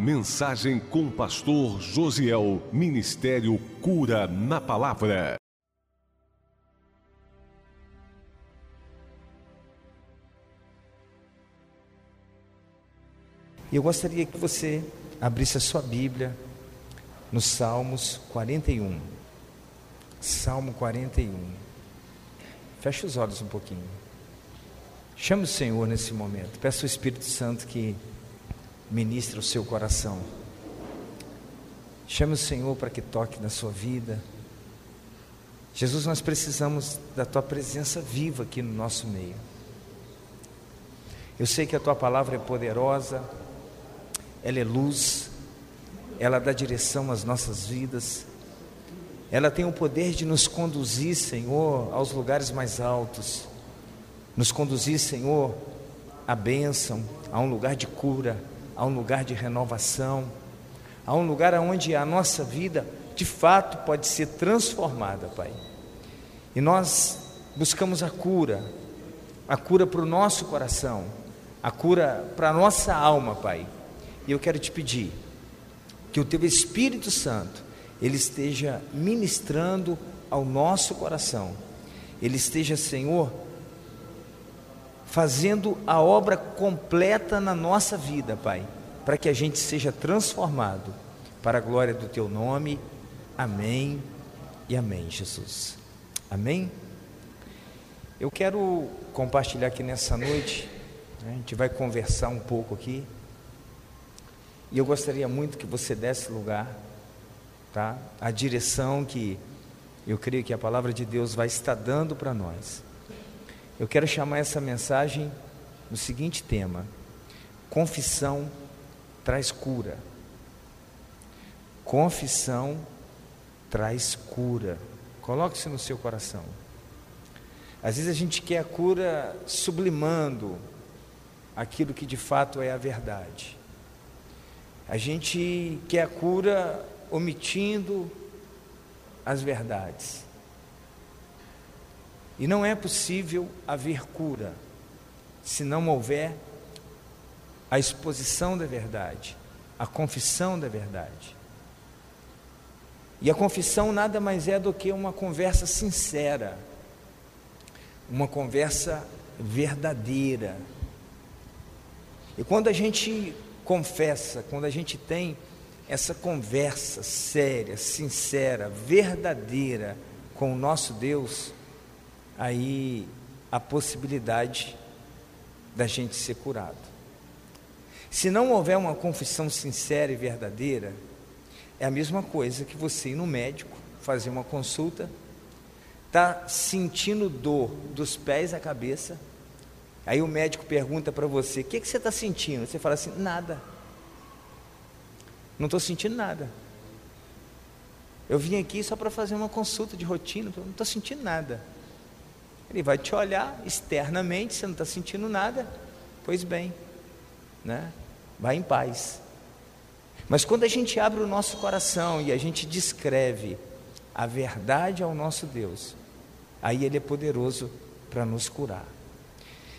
Mensagem com o pastor Josiel. Ministério Cura na Palavra. Eu gostaria que você abrisse a sua Bíblia no Salmos 41. Salmo 41. Feche os olhos um pouquinho. Chame o Senhor nesse momento. Peça ao Espírito Santo que ministre o seu coração. Chame o Senhor para que toque na sua vida. Jesus, nós precisamos da tua presença viva aqui no nosso meio. Eu sei que a tua palavra é poderosa, ela é luz, ela dá direção às nossas vidas, ela tem o poder de nos conduzir, Senhor, aos lugares mais altos nos conduzir, Senhor, à bênção, a um lugar de cura, a um lugar de renovação, a um lugar onde a nossa vida de fato pode ser transformada, Pai. E nós buscamos a cura, a cura para o nosso coração, a cura para a nossa alma, Pai. E eu quero te pedir que o Teu Espírito Santo, Ele esteja ministrando ao nosso coração, Ele esteja, Senhor, fazendo a obra completa na nossa vida, Pai, para que a gente seja transformado para a glória do Teu nome. Amém e amém, Jesus. Amém? Eu quero compartilhar aqui nessa noite, né, a gente vai conversar um pouco aqui, e eu gostaria muito que você desse lugar, tá? A direção que eu creio que a palavra de Deus vai estar dando para nós. Eu quero chamar essa mensagem no seguinte tema: confissão traz cura. Confissão traz cura. Coloque-se no seu coração. Às vezes a gente quer a cura sublimando aquilo que de fato é a verdade. A gente quer a cura omitindo as verdades. E não é possível haver cura se não houver a exposição da verdade, a confissão da verdade. E a confissão nada mais é do que uma conversa sincera, uma conversa verdadeira. E quando a gente confessa, quando a gente tem essa conversa séria, sincera, verdadeira com o nosso Deus, aí a possibilidade da gente ser curado. Se não houver uma confissão sincera e verdadeira, é a mesma coisa que você ir no médico, fazer uma consulta, tá sentindo dor dos pés à cabeça, aí o médico pergunta para você: o que, que você está sentindo? Você fala assim: nada. Não estou sentindo nada. Eu vim aqui só para fazer uma consulta de rotina, não estou sentindo nada. Ele vai te olhar externamente, você não está sentindo nada, pois bem, né? vai em paz. Mas quando a gente abre o nosso coração e a gente descreve a verdade ao nosso Deus, aí Ele é poderoso para nos curar.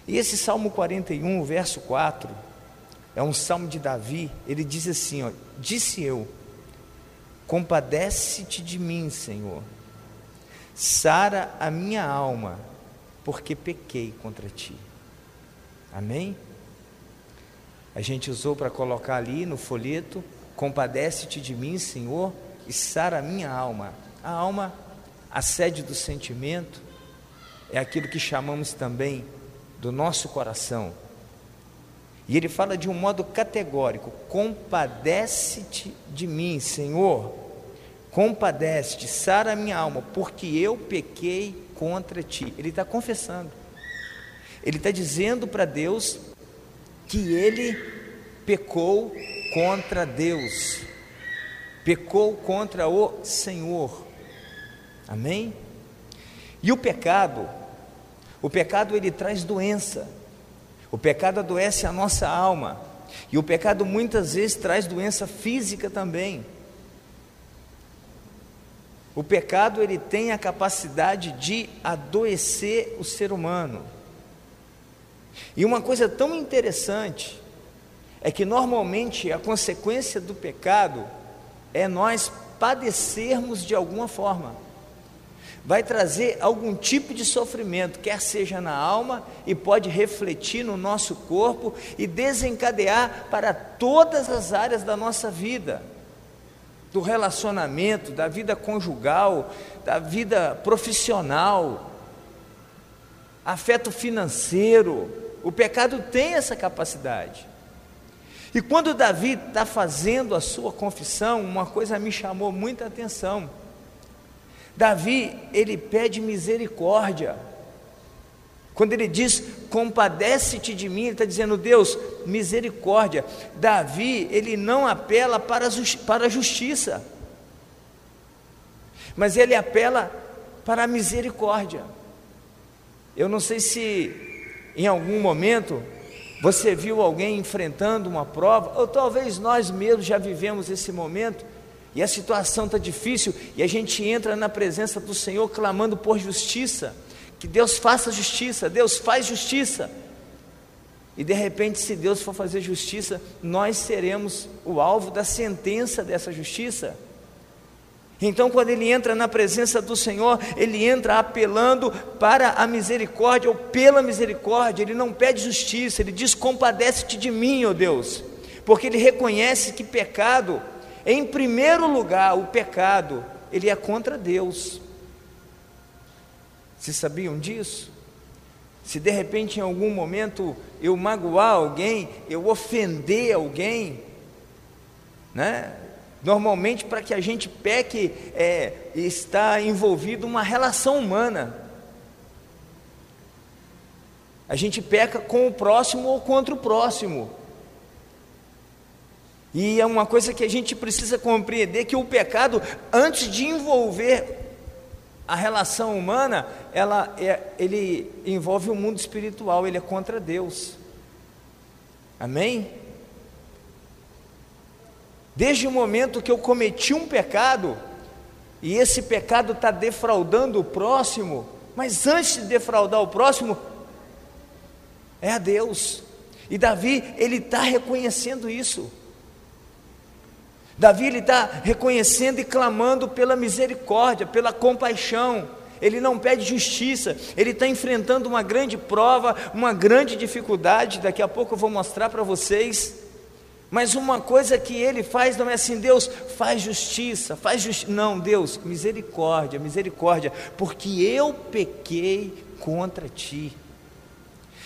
E esse Salmo 41, verso 4, é um salmo de Davi, ele diz assim: ó, Disse eu, compadece-te de mim, Senhor, sara a minha alma porque pequei contra ti. Amém? A gente usou para colocar ali no folheto: compadece-te de mim, Senhor, e sara a minha alma. A alma, a sede do sentimento, é aquilo que chamamos também do nosso coração. E ele fala de um modo categórico: compadece-te de mim, Senhor, compadece-te, sara a minha alma, porque eu pequei contra ti. Ele está confessando. Ele está dizendo para Deus que ele pecou contra Deus, pecou contra o Senhor. Amém? E o pecado, o pecado ele traz doença. O pecado adoece a nossa alma. E o pecado muitas vezes traz doença física também. O pecado ele tem a capacidade de adoecer o ser humano. E uma coisa tão interessante é que normalmente a consequência do pecado é nós padecermos de alguma forma. Vai trazer algum tipo de sofrimento, quer seja na alma, e pode refletir no nosso corpo e desencadear para todas as áreas da nossa vida do relacionamento, da vida conjugal, da vida profissional, afeto financeiro. O pecado tem essa capacidade. E quando Davi está fazendo a sua confissão, uma coisa me chamou muita atenção. Davi, ele pede misericórdia. Quando ele diz, compadece-te de mim, ele está dizendo, Deus, misericórdia. Davi, ele não apela para para a justiça, mas ele apela para a misericórdia. Eu não sei se em algum momento você viu alguém enfrentando uma prova, ou talvez nós mesmos já vivemos esse momento, e a situação está difícil, e a gente entra na presença do Senhor clamando por justiça, que Deus faça justiça, Deus faz justiça. E de repente, se Deus for fazer justiça, nós seremos o alvo da sentença dessa justiça. Então, quando ele entra na presença do Senhor, ele entra apelando para a misericórdia ou pela misericórdia, ele não pede justiça, ele diz: compadece-te de mim, ó Deus, porque ele reconhece que pecado, em primeiro lugar, o pecado, ele é contra Deus. Vocês sabiam disso? Se de repente em algum momento eu magoar alguém, eu ofender alguém, né? Normalmente, para que a gente peque, é, está envolvido uma relação humana. A gente peca com o próximo ou contra o próximo. E é uma coisa que a gente precisa compreender que o pecado, antes de envolver a relação humana, ela é, ele envolve o mundo espiritual, ele é contra Deus. Amém? Desde o momento que eu cometi um pecado, e esse pecado está defraudando o próximo, mas antes de defraudar o próximo, é a Deus. E Davi, ele está reconhecendo isso. Davi, ele está reconhecendo e clamando pela misericórdia, pela compaixão. Ele não pede justiça, ele está enfrentando uma grande prova, uma grande dificuldade. Daqui a pouco eu vou mostrar para vocês. Mas uma coisa que ele faz não é assim, Deus faz justiça, faz justiça. Não, Deus, misericórdia, misericórdia, porque eu pequei contra ti.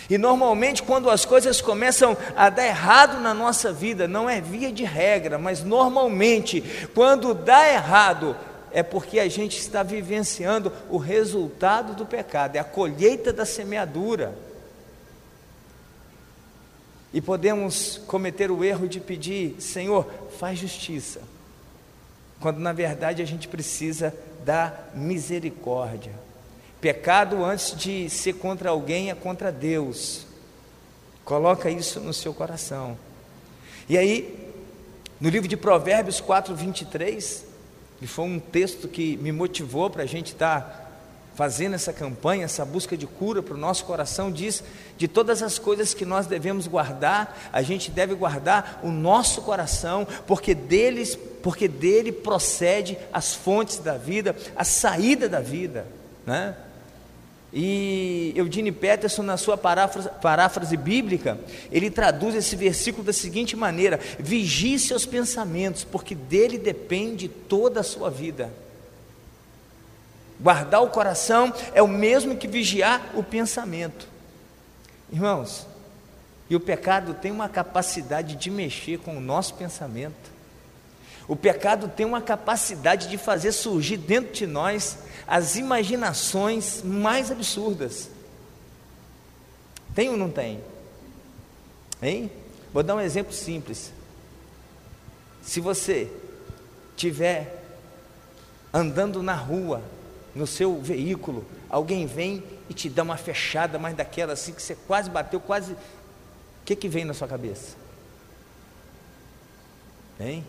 E normalmente, quando as coisas começam a dar errado na nossa vida, não é via de regra, mas normalmente, quando dá errado, é porque a gente está vivenciando o resultado do pecado, é a colheita da semeadura. E podemos cometer o erro de pedir, Senhor, faz justiça, quando na verdade a gente precisa da misericórdia. Pecado antes de ser contra alguém é contra Deus. Coloca isso no seu coração. E aí, no livro de Provérbios 4, 23, que foi um texto que me motivou para a gente estar tá fazendo essa campanha, essa busca de cura para o nosso coração, diz de todas as coisas que nós devemos guardar, a gente deve guardar o nosso coração, porque deles, porque dele procede as fontes da vida, a saída da vida, né? E Eugene Peterson, na sua paráfrase, paráfrase, bíblica, ele traduz esse versículo da seguinte maneira: vigie seus pensamentos, porque dele depende toda a sua vida. Guardar o coração é o mesmo que vigiar o pensamento. Irmãos, e o pecado tem uma capacidade de mexer com o nosso pensamento. O pecado tem uma capacidade de fazer surgir dentro de nós as imaginações mais absurdas. Tem ou não tem? Hein? Vou dar um exemplo simples. Se você tiver andando na rua no seu veículo, alguém vem e te dá uma fechada, mais daquela assim que você quase bateu, quase. O que, que vem na sua cabeça? Hein?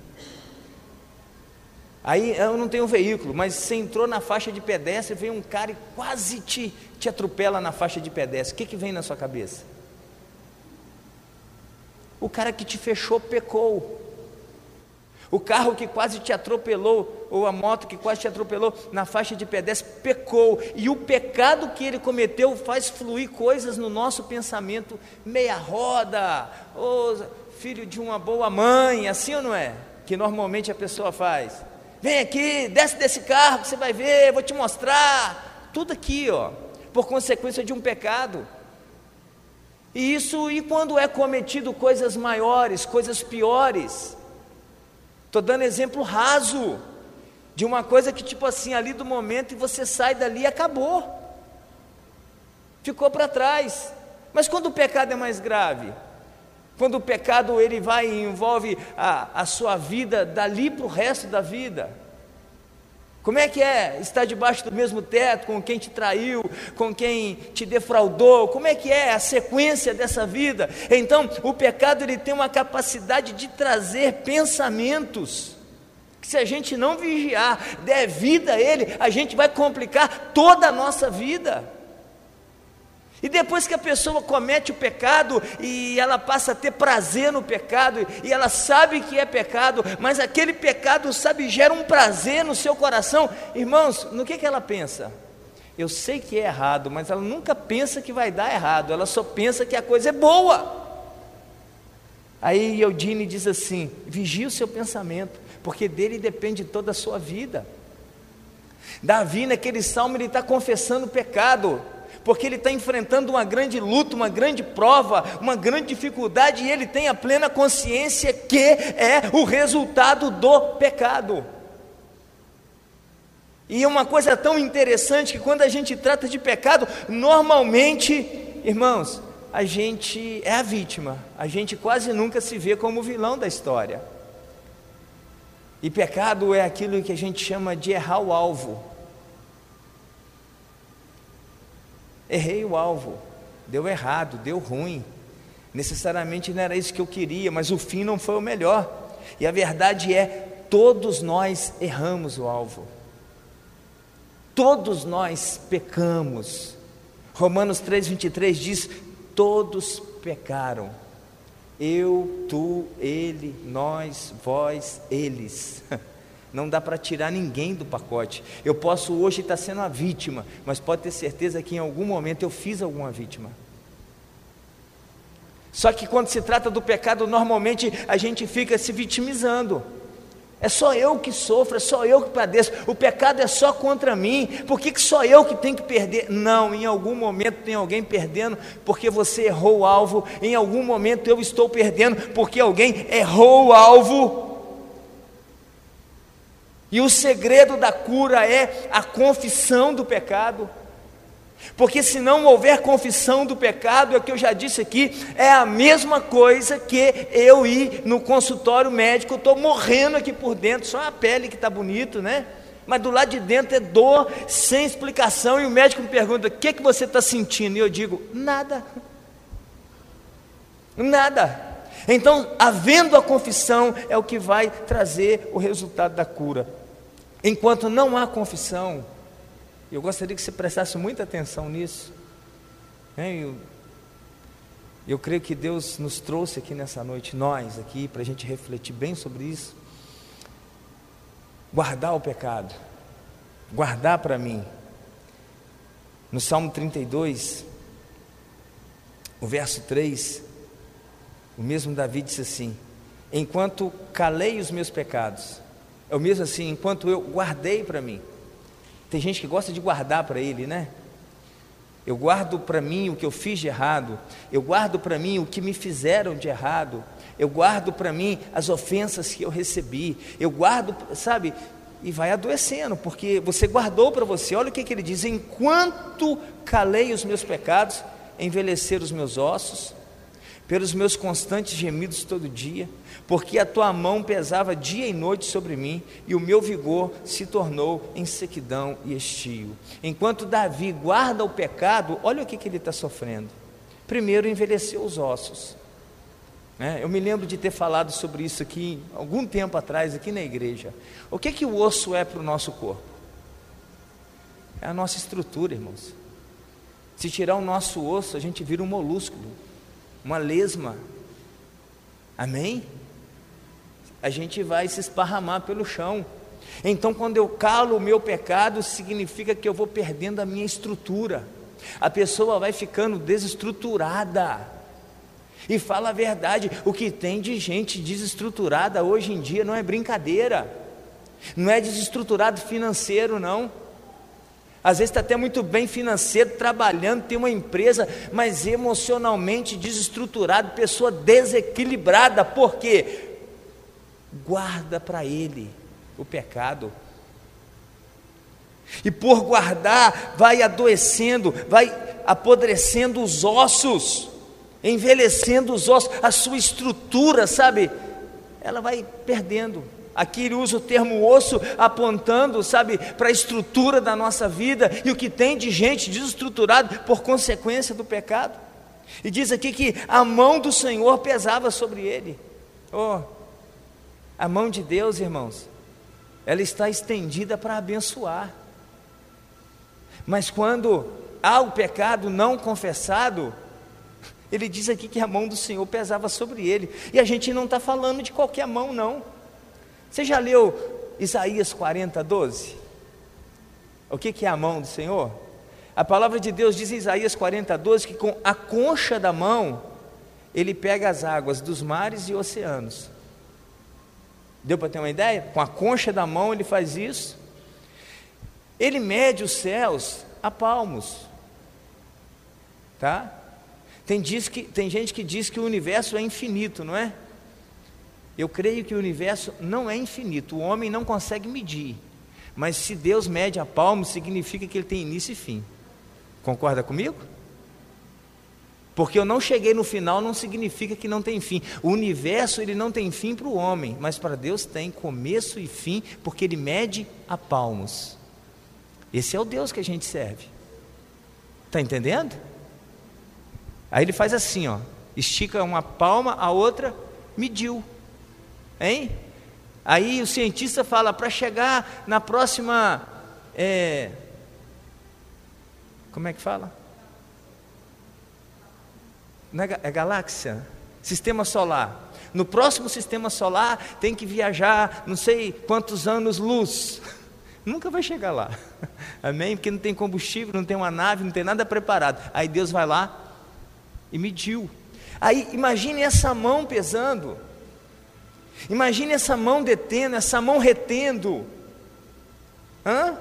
Aí eu não tenho um veículo, mas você entrou na faixa de pedestre, vem um cara e quase te, te atropela na faixa de pedestre. O que, que vem na sua cabeça? O cara que te fechou pecou. O carro que quase te atropelou, ou a moto que quase te atropelou na faixa de pedestre, pecou. E o pecado que ele cometeu faz fluir coisas no nosso pensamento, meia roda, ou filho de uma boa mãe, assim ou não é? Que normalmente a pessoa faz. Vem aqui, desce desse carro que você vai ver, vou te mostrar. Tudo aqui, ó, por consequência de um pecado. E isso, e quando é cometido coisas maiores, coisas piores? Estou dando exemplo raso de uma coisa que, tipo assim, ali do momento e você sai dali e acabou. Ficou para trás. Mas quando o pecado é mais grave, quando o pecado ele vai e envolve a, a sua vida dali para o resto da vida, como é que é estar debaixo do mesmo teto com quem te traiu, com quem te defraudou? Como é que é a sequência dessa vida? Então, o pecado ele tem uma capacidade de trazer pensamentos. Que se a gente não vigiar, der vida a ele, a gente vai complicar toda a nossa vida. E depois que a pessoa comete o pecado e ela passa a ter prazer no pecado, e ela sabe que é pecado, mas aquele pecado, sabe, gera um prazer no seu coração, irmãos, no que, que ela pensa? Eu sei que é errado, mas ela nunca pensa que vai dar errado, ela só pensa que a coisa é boa. Aí Eudine diz assim: vigie o seu pensamento, porque dele depende toda a sua vida. Davi, naquele salmo, ele está confessando o pecado porque ele está enfrentando uma grande luta, uma grande prova, uma grande dificuldade, e ele tem a plena consciência que é o resultado do pecado. E é uma coisa tão interessante que quando a gente trata de pecado, normalmente, irmãos, a gente é a vítima, a gente quase nunca se vê como vilão da história. E pecado é aquilo que a gente chama de errar o alvo. Errei o alvo, deu errado, deu ruim. Necessariamente não era isso que eu queria, mas o fim não foi o melhor. E a verdade é, todos nós erramos o alvo. Todos nós pecamos. Romanos 3:23 diz: todos pecaram. Eu, tu, ele, nós, vós, eles. Não dá para tirar ninguém do pacote. Eu posso hoje estar sendo a vítima, mas pode ter certeza que em algum momento eu fiz alguma vítima. Só que quando se trata do pecado, normalmente a gente fica se vitimizando. É só eu que sofro, é só eu que padeço. O pecado é só contra mim. Por que, que só eu que tenho que perder? Não, em algum momento tem alguém perdendo porque você errou o alvo. Em algum momento eu estou perdendo porque alguém errou o alvo. E o segredo da cura é a confissão do pecado. Porque se não houver confissão do pecado, é o que eu já disse aqui, é a mesma coisa que eu ir no consultório médico, estou morrendo aqui por dentro, só a pele que está bonito, né? Mas do lado de dentro é dor sem explicação, e o médico me pergunta: o que, que você está sentindo? E eu digo: nada. Nada. Então, havendo a confissão, é o que vai trazer o resultado da cura. Enquanto não há confissão, eu gostaria que você prestasse muita atenção nisso. Né? Eu, eu creio que Deus nos trouxe aqui nessa noite, nós aqui, para a gente refletir bem sobre isso. Guardar o pecado, guardar para mim. No Salmo 32, o verso 3, o mesmo Davi disse assim: Enquanto calei os meus pecados, o mesmo assim, enquanto eu guardei para mim. Tem gente que gosta de guardar para ele, né? Eu guardo para mim o que eu fiz de errado, eu guardo para mim o que me fizeram de errado, eu guardo para mim as ofensas que eu recebi, eu guardo, sabe? E vai adoecendo, porque você guardou para você. Olha o que, que ele diz: enquanto calei os meus pecados, envelheceram os meus ossos, pelos meus constantes gemidos todo dia, porque a tua mão pesava dia e noite sobre mim, e o meu vigor se tornou em sequidão e estio. Enquanto Davi guarda o pecado, olha o que, que ele está sofrendo. Primeiro, envelheceu os ossos. É, eu me lembro de ter falado sobre isso aqui algum tempo atrás, aqui na igreja. O que, que o osso é para o nosso corpo? É a nossa estrutura, irmãos. Se tirar o nosso osso, a gente vira um molúsculo uma lesma. Amém? A gente vai se esparramar pelo chão. Então, quando eu calo o meu pecado, significa que eu vou perdendo a minha estrutura. A pessoa vai ficando desestruturada. E fala a verdade, o que tem de gente desestruturada hoje em dia não é brincadeira. Não é desestruturado financeiro, não. Às vezes está até muito bem financeiro, trabalhando, tem uma empresa, mas emocionalmente desestruturado, pessoa desequilibrada. Por quê? Guarda para ele o pecado. E por guardar, vai adoecendo, vai apodrecendo os ossos, envelhecendo os ossos, a sua estrutura, sabe? Ela vai perdendo. Aqui ele usa o termo osso apontando, sabe, para a estrutura da nossa vida e o que tem de gente desestruturado por consequência do pecado. E diz aqui que a mão do Senhor pesava sobre ele. Oh, a mão de Deus, irmãos, ela está estendida para abençoar. Mas quando há o pecado não confessado, ele diz aqui que a mão do Senhor pesava sobre ele. E a gente não está falando de qualquer mão, não. Você já leu Isaías 40, 12? O que, que é a mão do Senhor? A palavra de Deus diz em Isaías 40, 12 que com a concha da mão ele pega as águas dos mares e oceanos. Deu para ter uma ideia? Com a concha da mão ele faz isso. Ele mede os céus a palmos. Tá? Tem, diz que, tem gente que diz que o universo é infinito, não é? Eu creio que o universo não é infinito, o homem não consegue medir. Mas se Deus mede a palmo, significa que ele tem início e fim. Concorda comigo? Porque eu não cheguei no final não significa que não tem fim. O universo ele não tem fim para o homem, mas para Deus tem começo e fim, porque ele mede a palmos. Esse é o Deus que a gente serve. Está entendendo? Aí ele faz assim, ó, estica uma palma, a outra mediu. Hein? Aí o cientista fala, para chegar na próxima. É, como é que fala? É, é galáxia? Sistema solar. No próximo sistema solar tem que viajar não sei quantos anos luz. Nunca vai chegar lá. Amém? Porque não tem combustível, não tem uma nave, não tem nada preparado. Aí Deus vai lá e mediu. Aí imagine essa mão pesando. Imagine essa mão detendo, essa mão retendo. Hã?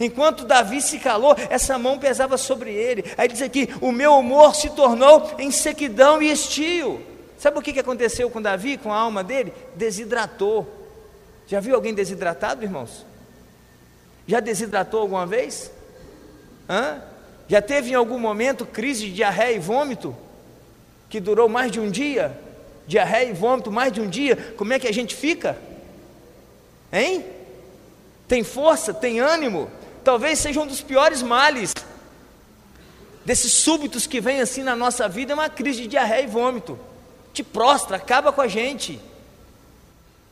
Enquanto Davi se calou, essa mão pesava sobre ele. Aí diz aqui: o meu humor se tornou em sequidão e estio. Sabe o que aconteceu com Davi, com a alma dele? Desidratou. Já viu alguém desidratado, irmãos? Já desidratou alguma vez? Hã? Já teve em algum momento crise de diarreia e vômito? Que durou mais de um dia? diarreia e vômito mais de um dia, como é que a gente fica? Hein? Tem força, tem ânimo? Talvez seja um dos piores males desses súbitos que vem assim na nossa vida, é uma crise de diarreia e vômito. Te prostra, acaba com a gente.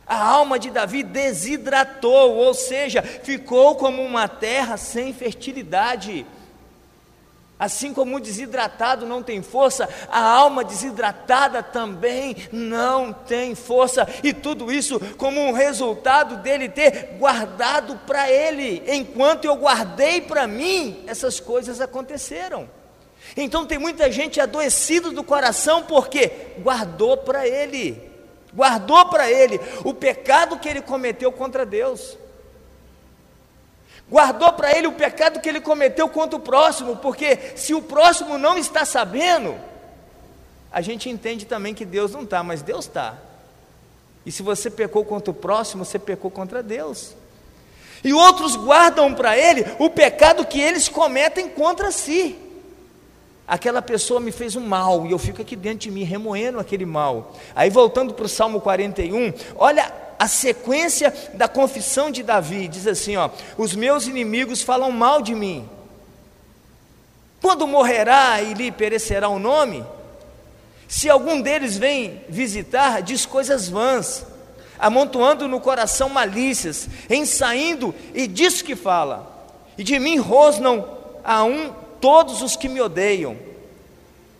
A alma de Davi desidratou, ou seja, ficou como uma terra sem fertilidade. Assim como o desidratado não tem força, a alma desidratada também não tem força, e tudo isso como um resultado dele ter guardado para ele. Enquanto eu guardei para mim, essas coisas aconteceram. Então tem muita gente adoecida do coração porque guardou para ele, guardou para ele o pecado que ele cometeu contra Deus guardou para ele o pecado que ele cometeu contra o próximo, porque se o próximo não está sabendo, a gente entende também que Deus não está, mas Deus está. E se você pecou contra o próximo, você pecou contra Deus. E outros guardam para ele o pecado que eles cometem contra si. Aquela pessoa me fez um mal e eu fico aqui dentro de mim remoendo aquele mal. Aí voltando para o Salmo 41, olha a sequência da confissão de Davi. Diz assim: ó, os meus inimigos falam mal de mim. Quando morrerá e lhe perecerá o nome, se algum deles vem visitar, diz coisas vãs, amontoando no coração malícias, ensaindo e diz que fala, e de mim rosnam a um todos os que me odeiam,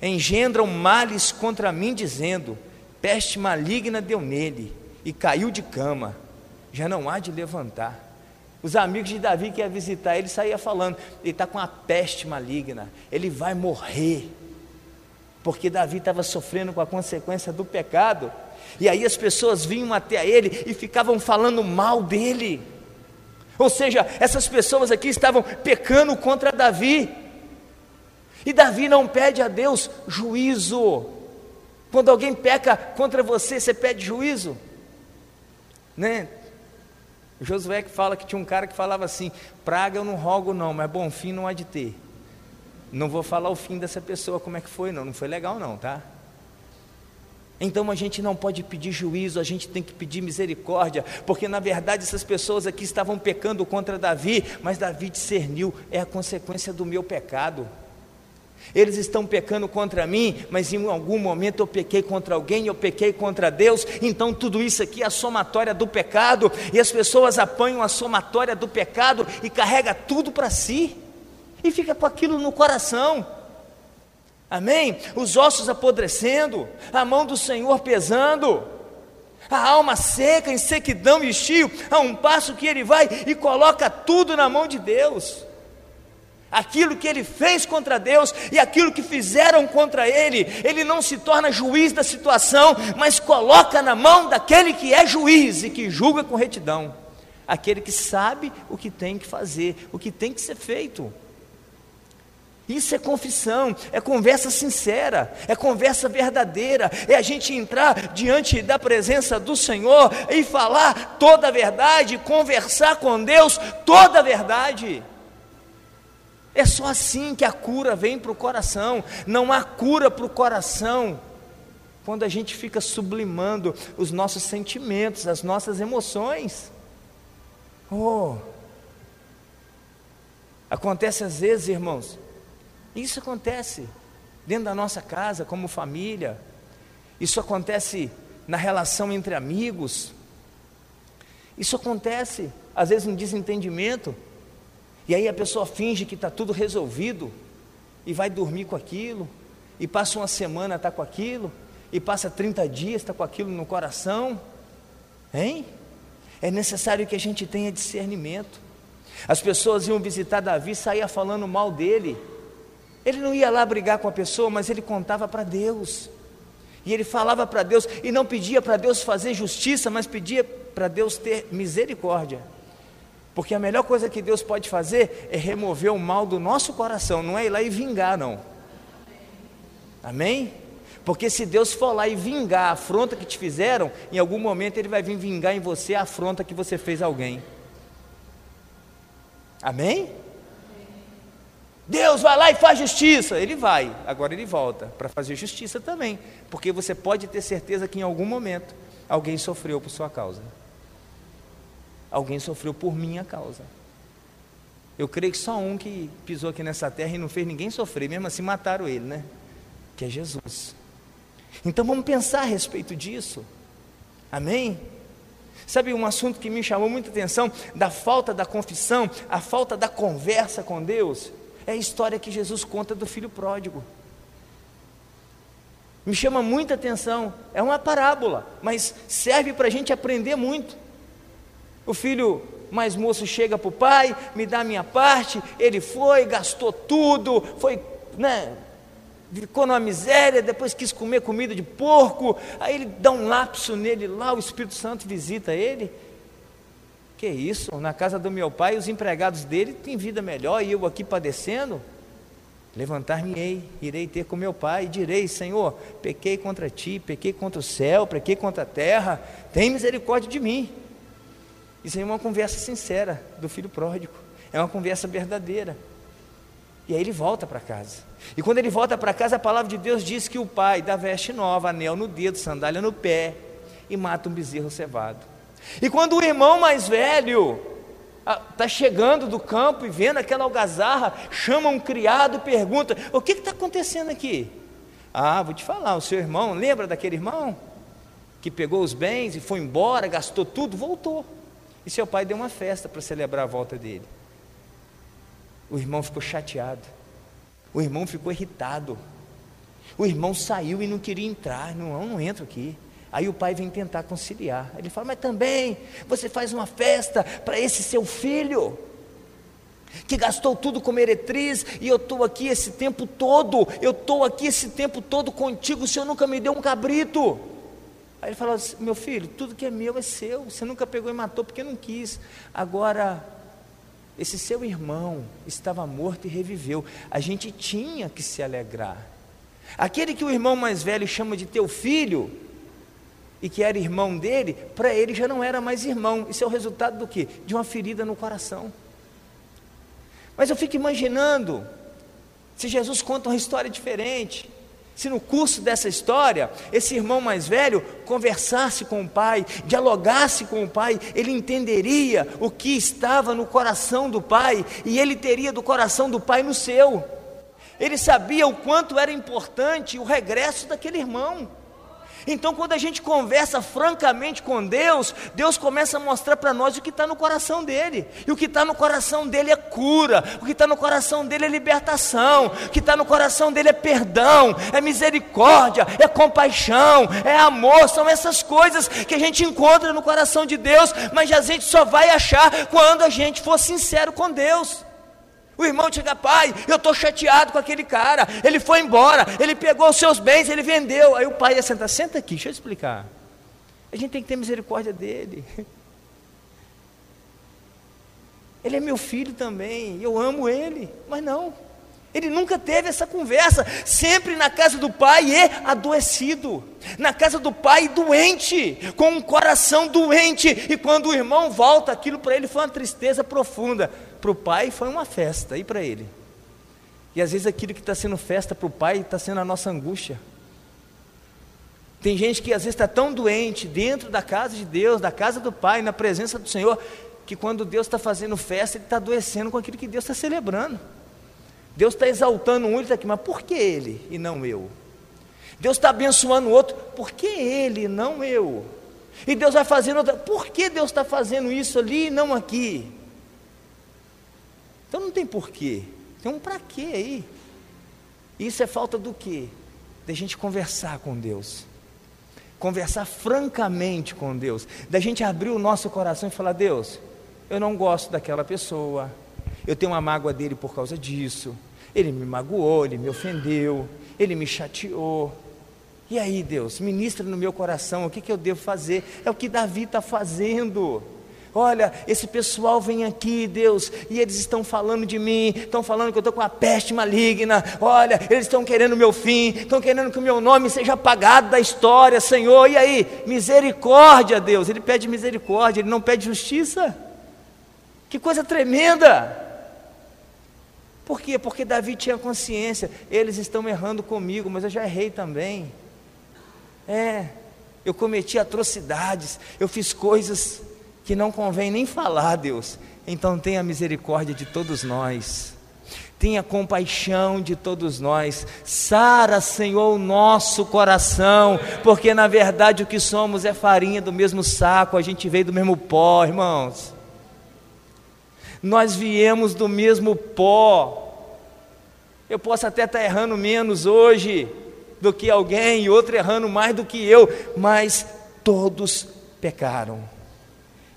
engendram males contra mim, dizendo: peste maligna deu nele e caiu de cama, já não há de levantar. Os amigos de Davi que iam visitar ele saíam falando: ele está com uma peste maligna, ele vai morrer. Porque Davi estava sofrendo com a consequência do pecado. E aí as pessoas vinham até ele e ficavam falando mal dele. Ou seja, essas pessoas aqui estavam pecando contra Davi. E Davi não pede a Deus juízo. Quando alguém peca contra você, você pede juízo? Né? Josué que fala que tinha um cara que falava assim: praga eu não rogo, não, mas bom fim não há de ter. Não vou falar o fim dessa pessoa, como é que foi, não, não foi legal, não, tá? Então a gente não pode pedir juízo, a gente tem que pedir misericórdia, porque na verdade essas pessoas aqui estavam pecando contra Davi, mas Davi discerniu, é a consequência do meu pecado. Eles estão pecando contra mim, mas em algum momento eu pequei contra alguém, eu pequei contra Deus, então tudo isso aqui é a somatória do pecado, e as pessoas apanham a somatória do pecado e carrega tudo para si, e fica com aquilo no coração. Amém? Os ossos apodrecendo, a mão do Senhor pesando, a alma seca, em sequidão e estio, a um passo que ele vai e coloca tudo na mão de Deus. Aquilo que ele fez contra Deus e aquilo que fizeram contra ele, ele não se torna juiz da situação, mas coloca na mão daquele que é juiz e que julga com retidão, aquele que sabe o que tem que fazer, o que tem que ser feito. Isso é confissão, é conversa sincera, é conversa verdadeira, é a gente entrar diante da presença do Senhor e falar toda a verdade, conversar com Deus toda a verdade. É só assim que a cura vem para o coração, não há cura para o coração quando a gente fica sublimando os nossos sentimentos, as nossas emoções. Oh, acontece às vezes, irmãos, isso acontece dentro da nossa casa, como família. Isso acontece na relação entre amigos. Isso acontece, às vezes, um desentendimento. E aí a pessoa finge que está tudo resolvido e vai dormir com aquilo, e passa uma semana está com aquilo, e passa 30 dias está com aquilo no coração. Hein? É necessário que a gente tenha discernimento. As pessoas iam visitar Davi, saía falando mal dele. Ele não ia lá brigar com a pessoa, mas ele contava para Deus. E ele falava para Deus e não pedia para Deus fazer justiça, mas pedia para Deus ter misericórdia. Porque a melhor coisa que Deus pode fazer é remover o mal do nosso coração, não é ir lá e vingar, não. Amém? Porque se Deus for lá e vingar a afronta que te fizeram, em algum momento Ele vai vir vingar em você a afronta que você fez a alguém. Amém? Deus vai lá e faz justiça. Ele vai, agora ele volta para fazer justiça também, porque você pode ter certeza que em algum momento alguém sofreu por sua causa. Alguém sofreu por minha causa. Eu creio que só um que pisou aqui nessa terra e não fez ninguém sofrer, mesmo assim mataram ele, né? Que é Jesus. Então vamos pensar a respeito disso. Amém? Sabe um assunto que me chamou muita atenção da falta da confissão, a falta da conversa com Deus? é a história que Jesus conta do filho pródigo. Me chama muita atenção, é uma parábola, mas serve para a gente aprender muito. O filho mais moço chega para o pai, me dá a minha parte, ele foi, gastou tudo, foi, né, ficou numa miséria, depois quis comer comida de porco, aí ele dá um lapso nele lá, o Espírito Santo visita ele, que isso? Na casa do meu pai, os empregados dele têm vida melhor e eu aqui padecendo? Levantar-me-ei, irei ter com meu pai e direi: Senhor, pequei contra ti, pequei contra o céu, pequei contra a terra, tem misericórdia de mim. Isso aí é uma conversa sincera do filho pródigo, é uma conversa verdadeira. E aí ele volta para casa. E quando ele volta para casa, a palavra de Deus diz que o pai dá veste nova, anel no dedo, sandália no pé e mata um bezerro cevado. E quando o irmão mais velho está chegando do campo e vendo aquela algazarra, chama um criado e pergunta: O que está acontecendo aqui? Ah, vou te falar, o seu irmão, lembra daquele irmão? Que pegou os bens e foi embora, gastou tudo, voltou. E seu pai deu uma festa para celebrar a volta dele. O irmão ficou chateado. O irmão ficou irritado. O irmão saiu e não queria entrar. Não, não entro aqui. Aí o pai vem tentar conciliar. Ele fala: Mas também você faz uma festa para esse seu filho, que gastou tudo com meretriz, e eu estou aqui esse tempo todo, eu estou aqui esse tempo todo contigo, o senhor nunca me deu um cabrito. Aí ele fala: Meu filho, tudo que é meu é seu, você nunca pegou e matou porque não quis. Agora, esse seu irmão estava morto e reviveu. A gente tinha que se alegrar. Aquele que o irmão mais velho chama de teu filho, e que era irmão dele, para ele já não era mais irmão. Isso é o resultado do quê? De uma ferida no coração. Mas eu fico imaginando se Jesus conta uma história diferente. Se no curso dessa história, esse irmão mais velho conversasse com o pai, dialogasse com o pai, ele entenderia o que estava no coração do pai e ele teria do coração do pai no seu. Ele sabia o quanto era importante o regresso daquele irmão. Então, quando a gente conversa francamente com Deus, Deus começa a mostrar para nós o que está no coração dele. E o que está no coração dele é cura, o que está no coração dele é libertação, o que está no coração dele é perdão, é misericórdia, é compaixão, é amor. São essas coisas que a gente encontra no coração de Deus, mas a gente só vai achar quando a gente for sincero com Deus. O irmão chega, pai, eu estou chateado com aquele cara, ele foi embora, ele pegou os seus bens, ele vendeu. Aí o pai ia sentar, senta aqui, deixa eu explicar. A gente tem que ter misericórdia dele. Ele é meu filho também, eu amo ele, mas não. Ele nunca teve essa conversa, sempre na casa do pai e adoecido, na casa do pai doente, com um coração doente, e quando o irmão volta, aquilo para ele foi uma tristeza profunda para o pai foi uma festa, e para ele? E às vezes aquilo que está sendo festa para o pai está sendo a nossa angústia. Tem gente que às vezes está tão doente dentro da casa de Deus, da casa do Pai, na presença do Senhor, que quando Deus está fazendo festa, ele está adoecendo com aquilo que Deus está celebrando. Deus está exaltando um, ele está aqui, mas por que ele e não eu? Deus está abençoando o outro, por que ele e não eu? E Deus vai fazendo outra, por que Deus está fazendo isso ali e não aqui? Então não tem porquê. Tem um para quê aí. Isso é falta do quê? Da gente conversar com Deus. Conversar francamente com Deus. Da gente abrir o nosso coração e falar: Deus, eu não gosto daquela pessoa. Eu tenho uma mágoa dele por causa disso. Ele me magoou, ele me ofendeu, ele me chateou. E aí, Deus, ministra no meu coração o que, que eu devo fazer. É o que Davi está fazendo. Olha, esse pessoal vem aqui, Deus, e eles estão falando de mim, estão falando que eu estou com a peste maligna. Olha, eles estão querendo o meu fim, estão querendo que o meu nome seja apagado da história, Senhor. E aí, misericórdia, Deus. Ele pede misericórdia, ele não pede justiça. Que coisa tremenda! Por quê? Porque Davi tinha consciência, eles estão errando comigo, mas eu já errei também. É, eu cometi atrocidades, eu fiz coisas que não convém nem falar, Deus. Então tenha misericórdia de todos nós. Tenha compaixão de todos nós. Sara, Senhor, o nosso coração, porque na verdade o que somos é farinha do mesmo saco, a gente veio do mesmo pó, irmãos. Nós viemos do mesmo pó. Eu posso até estar errando menos hoje do que alguém, e outro errando mais do que eu, mas todos pecaram.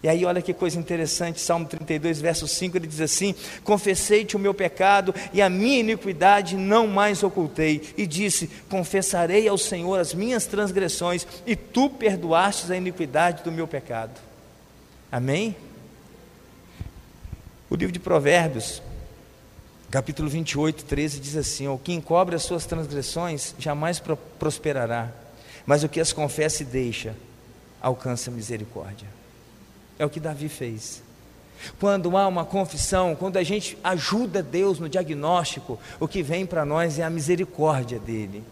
E aí, olha que coisa interessante, Salmo 32, verso 5, ele diz assim: Confessei-te o meu pecado e a minha iniquidade não mais ocultei. E disse: Confessarei ao Senhor as minhas transgressões, e tu perdoastes a iniquidade do meu pecado. Amém? O livro de Provérbios, capítulo 28, 13, diz assim: O que encobre as suas transgressões jamais prosperará, mas o que as confessa e deixa, alcança misericórdia. É o que Davi fez. Quando há uma confissão, quando a gente ajuda Deus no diagnóstico, o que vem para nós é a misericórdia dele.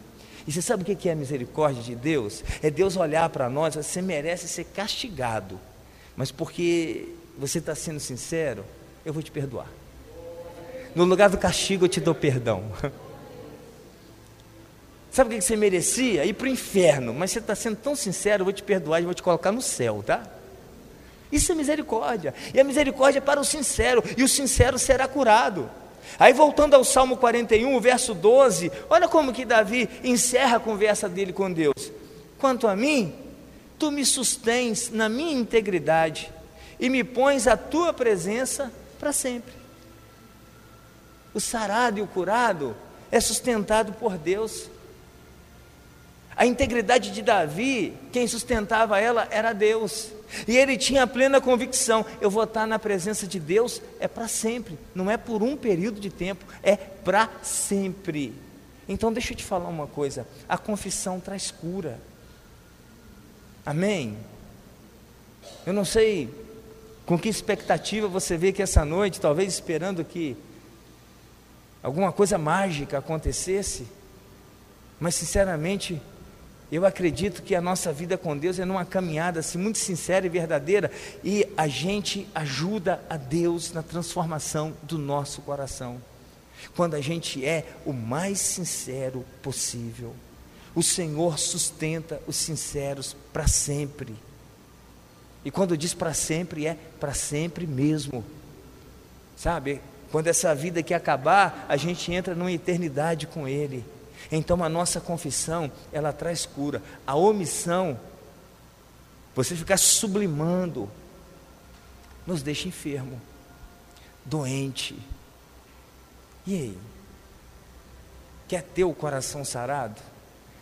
E você sabe o que é a misericórdia de Deus? É Deus olhar para nós, você merece ser castigado, mas porque você está sendo sincero, eu vou te perdoar. No lugar do castigo, eu te dou perdão. Sabe o que você merecia? Ir para o inferno, mas você está sendo tão sincero, eu vou te perdoar e vou te colocar no céu, tá? Isso é misericórdia. E a misericórdia é para o sincero, e o sincero será curado. Aí voltando ao Salmo 41, verso 12, olha como que Davi encerra a conversa dele com Deus. Quanto a mim, tu me sustens na minha integridade e me pões a tua presença para sempre. O sarado e o curado é sustentado por Deus. A integridade de Davi, quem sustentava ela era Deus. E ele tinha a plena convicção: eu vou estar na presença de Deus é para sempre, não é por um período de tempo, é para sempre. Então deixa eu te falar uma coisa: a confissão traz cura. Amém? Eu não sei com que expectativa você vê que essa noite, talvez esperando que alguma coisa mágica acontecesse, mas sinceramente, eu acredito que a nossa vida com Deus é numa caminhada assim, muito sincera e verdadeira, e a gente ajuda a Deus na transformação do nosso coração. Quando a gente é o mais sincero possível, o Senhor sustenta os sinceros para sempre. E quando diz para sempre, é para sempre mesmo. Sabe? Quando essa vida aqui acabar, a gente entra numa eternidade com Ele. Então a nossa confissão, ela traz cura. A omissão, você ficar sublimando, nos deixa enfermo, doente. E aí? Quer ter o coração sarado?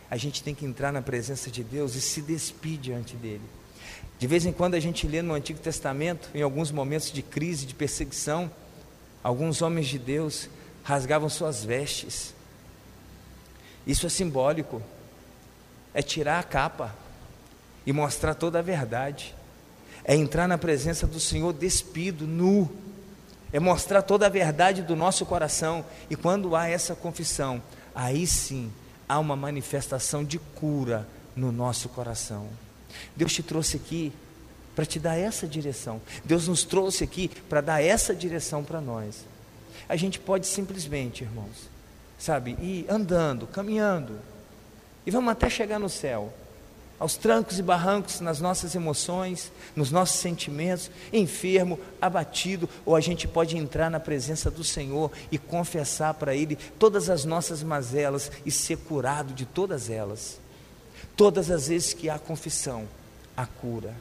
A gente tem que entrar na presença de Deus e se despir diante dele. De vez em quando a gente lê no Antigo Testamento, em alguns momentos de crise, de perseguição, alguns homens de Deus rasgavam suas vestes isso é simbólico. É tirar a capa e mostrar toda a verdade. É entrar na presença do Senhor despido, nu. É mostrar toda a verdade do nosso coração. E quando há essa confissão, aí sim há uma manifestação de cura no nosso coração. Deus te trouxe aqui para te dar essa direção. Deus nos trouxe aqui para dar essa direção para nós. A gente pode simplesmente, irmãos, sabe, ir andando, caminhando, e vamos até chegar no céu, aos trancos e barrancos nas nossas emoções, nos nossos sentimentos, enfermo, abatido, ou a gente pode entrar na presença do Senhor e confessar para Ele todas as nossas mazelas e ser curado de todas elas. Todas as vezes que há confissão, há cura.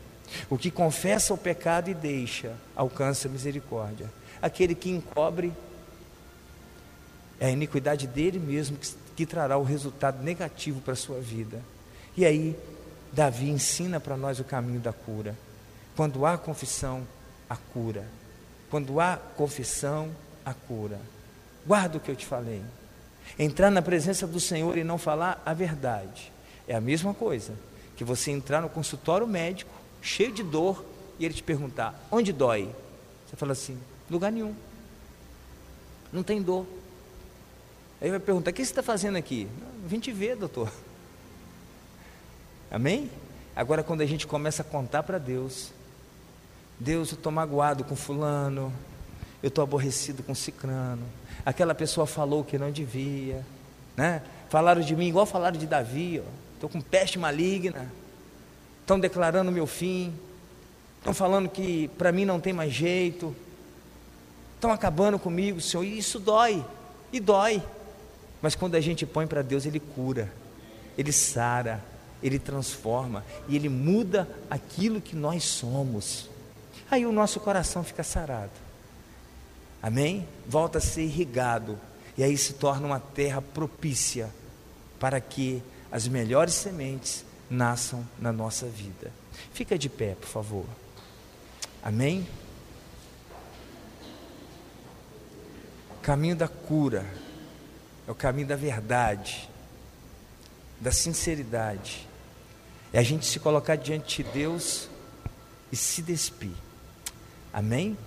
O que confessa o pecado e deixa, alcança misericórdia. Aquele que encobre, é a iniquidade dele mesmo que, que trará o resultado negativo para a sua vida. E aí, Davi ensina para nós o caminho da cura. Quando há confissão, a cura. Quando há confissão, a cura. Guarda o que eu te falei. Entrar na presença do Senhor e não falar a verdade é a mesma coisa que você entrar no consultório médico, cheio de dor, e ele te perguntar: onde dói? Você fala assim: lugar nenhum. Não tem dor. Aí vai perguntar: o que você está fazendo aqui? Vim te ver, doutor. Amém? Agora, quando a gente começa a contar para Deus, Deus, eu estou magoado com Fulano, eu estou aborrecido com Cicrano, aquela pessoa falou que não devia, né? Falaram de mim igual falaram de Davi, estou com peste maligna, estão declarando meu fim, estão falando que para mim não tem mais jeito, estão acabando comigo, Senhor, e isso dói, e dói. Mas quando a gente põe para Deus, Ele cura, Ele sara, Ele transforma e Ele muda aquilo que nós somos. Aí o nosso coração fica sarado. Amém? Volta a ser irrigado. E aí se torna uma terra propícia para que as melhores sementes nasçam na nossa vida. Fica de pé, por favor. Amém? Caminho da cura é o caminho da verdade, da sinceridade. É a gente se colocar diante de Deus e se despir. Amém?